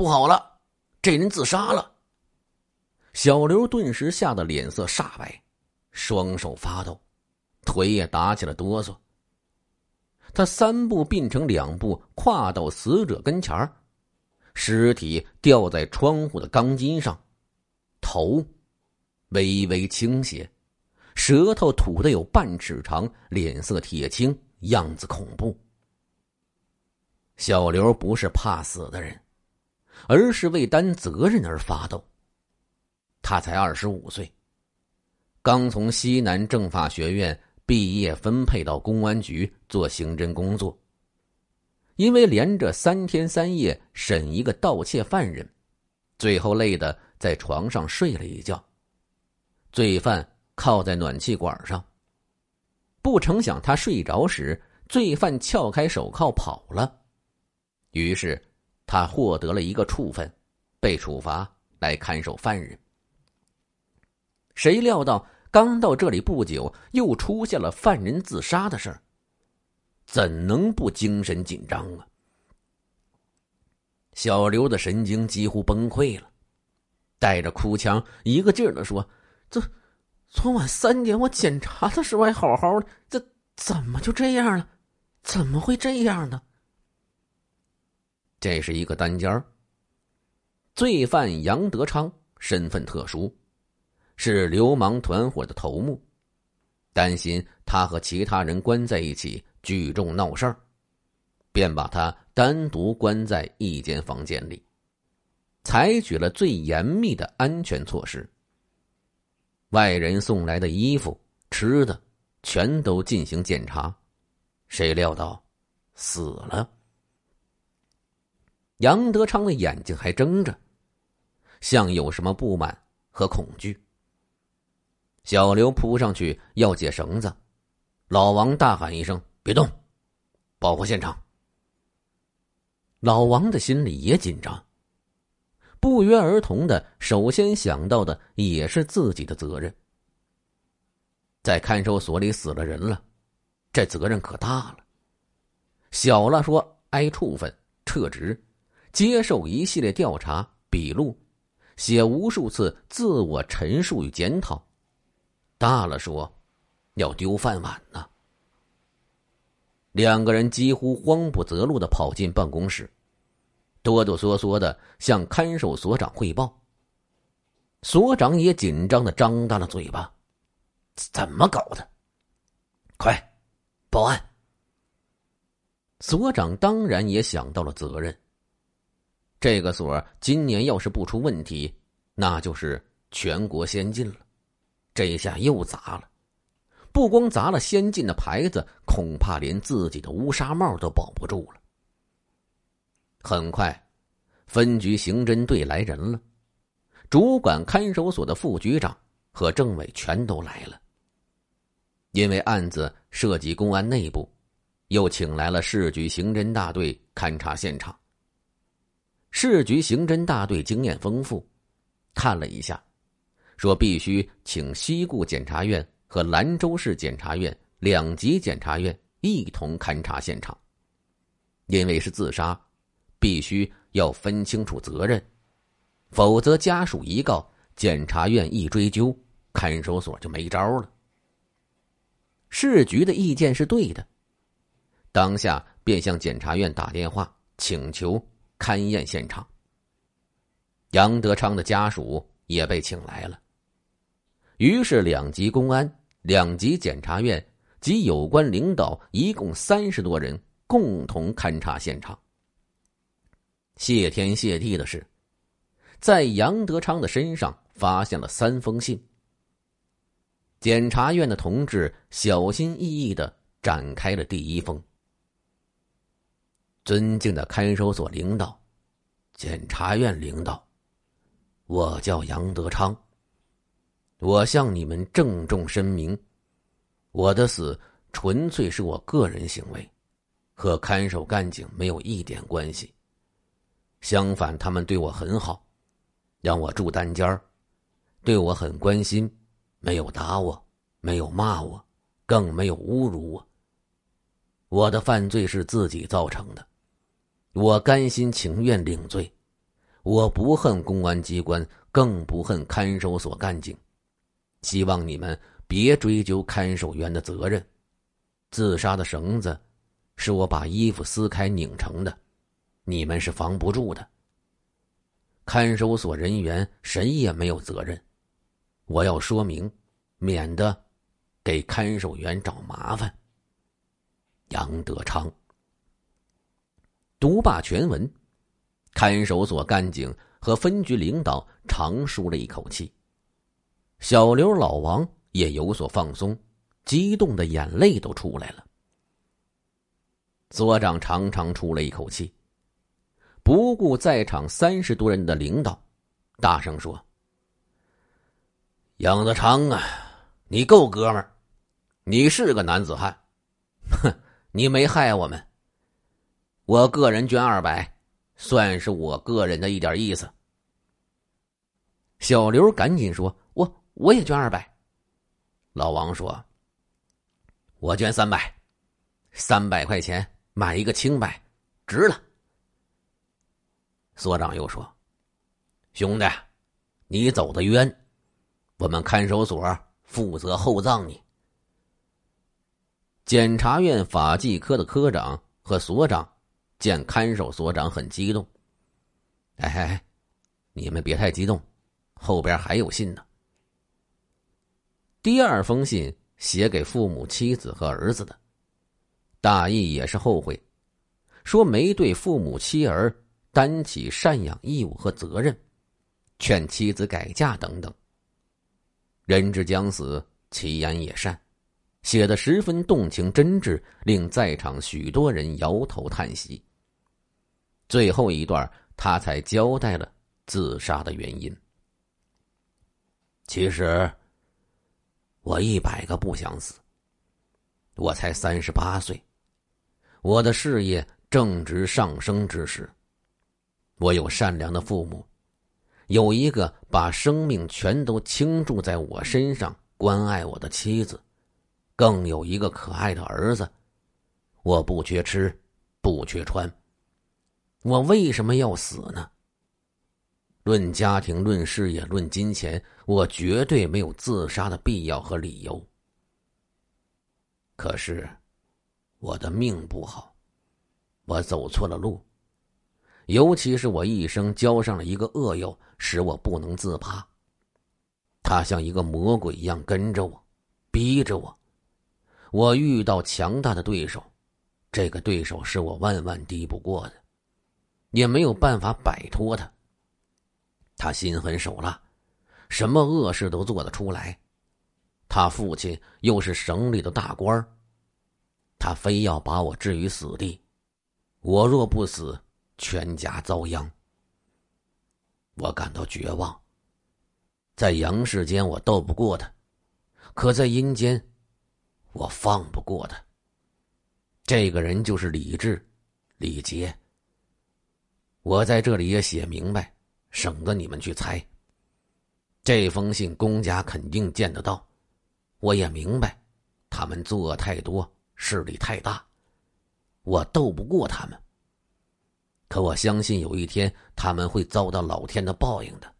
不好了，这人自杀了。小刘顿时吓得脸色煞白，双手发抖，腿也打起了哆嗦。他三步并成两步，跨到死者跟前儿，尸体吊在窗户的钢筋上，头微微倾斜，舌头吐的有半尺长，脸色铁青，样子恐怖。小刘不是怕死的人，而是为担责任而发抖。他才二十五岁，刚从西南政法学院。毕业分配到公安局做刑侦工作。因为连着三天三夜审一个盗窃犯人，最后累得在床上睡了一觉。罪犯靠在暖气管上。不成想他睡着时，罪犯撬开手铐跑了。于是他获得了一个处分，被处罚来看守犯人。谁料到？刚到这里不久，又出现了犯人自杀的事儿，怎能不精神紧张啊？小刘的神经几乎崩溃了，带着哭腔，一个劲儿的说：“这昨晚三点我检查的时候还好好的，这怎么就这样了？怎么会这样呢？”这是一个单间儿。罪犯杨德昌身份特殊。是流氓团伙的头目，担心他和其他人关在一起聚众闹事儿，便把他单独关在一间房间里，采取了最严密的安全措施。外人送来的衣服、吃的，全都进行检查，谁料到死了。杨德昌的眼睛还睁着，像有什么不满和恐惧。小刘扑上去要解绳子，老王大喊一声：“别动，保护现场。”老王的心里也紧张，不约而同的，首先想到的也是自己的责任。在看守所里死了人了，这责任可大了。小了说挨处分、撤职、接受一系列调查、笔录、写无数次自我陈述与检讨。大了说，要丢饭碗呢。两个人几乎慌不择路的跑进办公室，哆哆嗦嗦的向看守所长汇报。所长也紧张的张大了嘴巴：“怎么搞的？快，报案！”所长当然也想到了责任。这个所今年要是不出问题，那就是全国先进了。这下又砸了，不光砸了先进的牌子，恐怕连自己的乌纱帽都保不住了。很快，分局刑侦队来人了，主管看守所的副局长和政委全都来了。因为案子涉及公安内部，又请来了市局刑侦大队勘察现场。市局刑侦大队经验丰富，看了一下。说必须请西固检察院和兰州市检察院两级检察院一同勘察现场，因为是自杀，必须要分清楚责任，否则家属一告，检察院一追究，看守所就没招了。市局的意见是对的，当下便向检察院打电话请求勘验现场。杨德昌的家属也被请来了。于是，两级公安、两级检察院及有关领导一共三十多人共同勘察现场。谢天谢地的是，在杨德昌的身上发现了三封信。检察院的同志小心翼翼的展开了第一封：“尊敬的看守所领导、检察院领导，我叫杨德昌。”我向你们郑重声明，我的死纯粹是我个人行为，和看守干警没有一点关系。相反，他们对我很好，让我住单间儿，对我很关心，没有打我，没有骂我，更没有侮辱我。我的犯罪是自己造成的，我甘心情愿领罪，我不恨公安机关，更不恨看守所干警。希望你们别追究看守员的责任。自杀的绳子，是我把衣服撕开拧成的，你们是防不住的。看守所人员谁也没有责任，我要说明，免得给看守员找麻烦。杨德昌读罢全文，看守所干警和分局领导长舒了一口气。小刘、老王也有所放松，激动的眼泪都出来了。所长长长出了一口气，不顾在场三十多人的领导，大声说：“杨德昌啊，你够哥们，你是个男子汉，哼，你没害我们。我个人捐二百，算是我个人的一点意思。”小刘赶紧说。我我也捐二百。老王说：“我捐三百，三百块钱买一个清白，值了。”所长又说：“兄弟，你走的冤，我们看守所负责厚葬你。”检察院法纪科的科长和所长见看守所长很激动，哎哎，你们别太激动，后边还有信呢。第二封信写给父母、妻子和儿子的，大意也是后悔，说没对父母妻儿担起赡养义务和责任，劝妻子改嫁等等。人之将死，其言也善，写的十分动情真挚，令在场许多人摇头叹息。最后一段，他才交代了自杀的原因。其实。我一百个不想死。我才三十八岁，我的事业正值上升之时。我有善良的父母，有一个把生命全都倾注在我身上关爱我的妻子，更有一个可爱的儿子。我不缺吃，不缺穿。我为什么要死呢？论家庭，论事业，论金钱，我绝对没有自杀的必要和理由。可是，我的命不好，我走错了路，尤其是我一生交上了一个恶友，使我不能自拔。他像一个魔鬼一样跟着我，逼着我。我遇到强大的对手，这个对手是我万万敌不过的，也没有办法摆脱他。他心狠手辣，什么恶事都做得出来。他父亲又是省里的大官儿他非要把我置于死地。我若不死，全家遭殃。我感到绝望。在阳世间，我斗不过他；可在阴间，我放不过他。这个人就是李治，李杰。我在这里也写明白。省得你们去猜。这封信公家肯定见得到，我也明白，他们作恶太多，势力太大，我斗不过他们。可我相信有一天他们会遭到老天的报应的。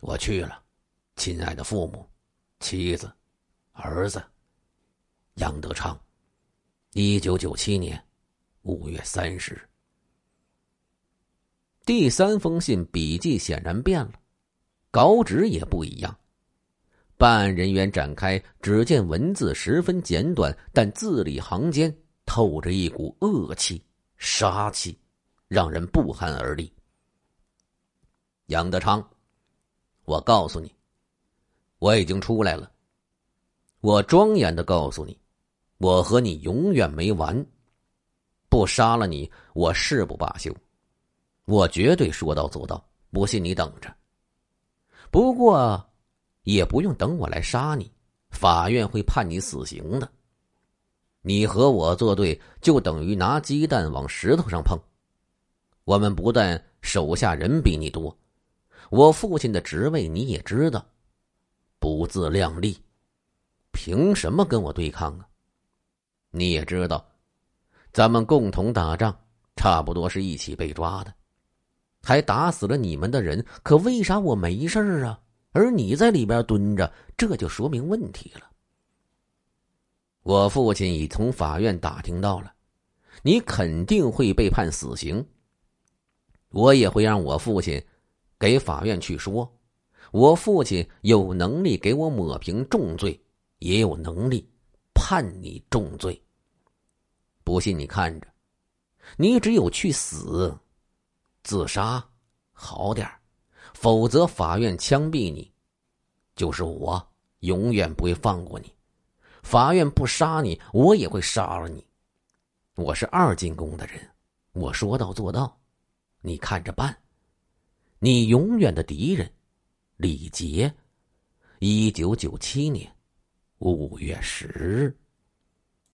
我去了，亲爱的父母、妻子、儿子，杨德昌，一九九七年五月三十日。第三封信笔迹显然变了，稿纸也不一样。办案人员展开，只见文字十分简短，但字里行间透着一股恶气、杀气，让人不寒而栗。杨德昌，我告诉你，我已经出来了。我庄严的告诉你，我和你永远没完。不杀了你，我誓不罢休。我绝对说到做到，不信你等着。不过，也不用等我来杀你，法院会判你死刑的。你和我作对，就等于拿鸡蛋往石头上碰。我们不但手下人比你多，我父亲的职位你也知道，不自量力，凭什么跟我对抗啊？你也知道，咱们共同打仗，差不多是一起被抓的。还打死了你们的人，可为啥我没事儿啊？而你在里边蹲着，这就说明问题了。我父亲已从法院打听到了，你肯定会被判死刑。我也会让我父亲给法院去说，我父亲有能力给我抹平重罪，也有能力判你重罪。不信你看着，你只有去死，自杀好点否则法院枪毙你，就是我永远不会放过你。法院不杀你，我也会杀了你。我是二进宫的人，我说到做到，你看着办。你永远的敌人，李杰。一九九七年五月十日。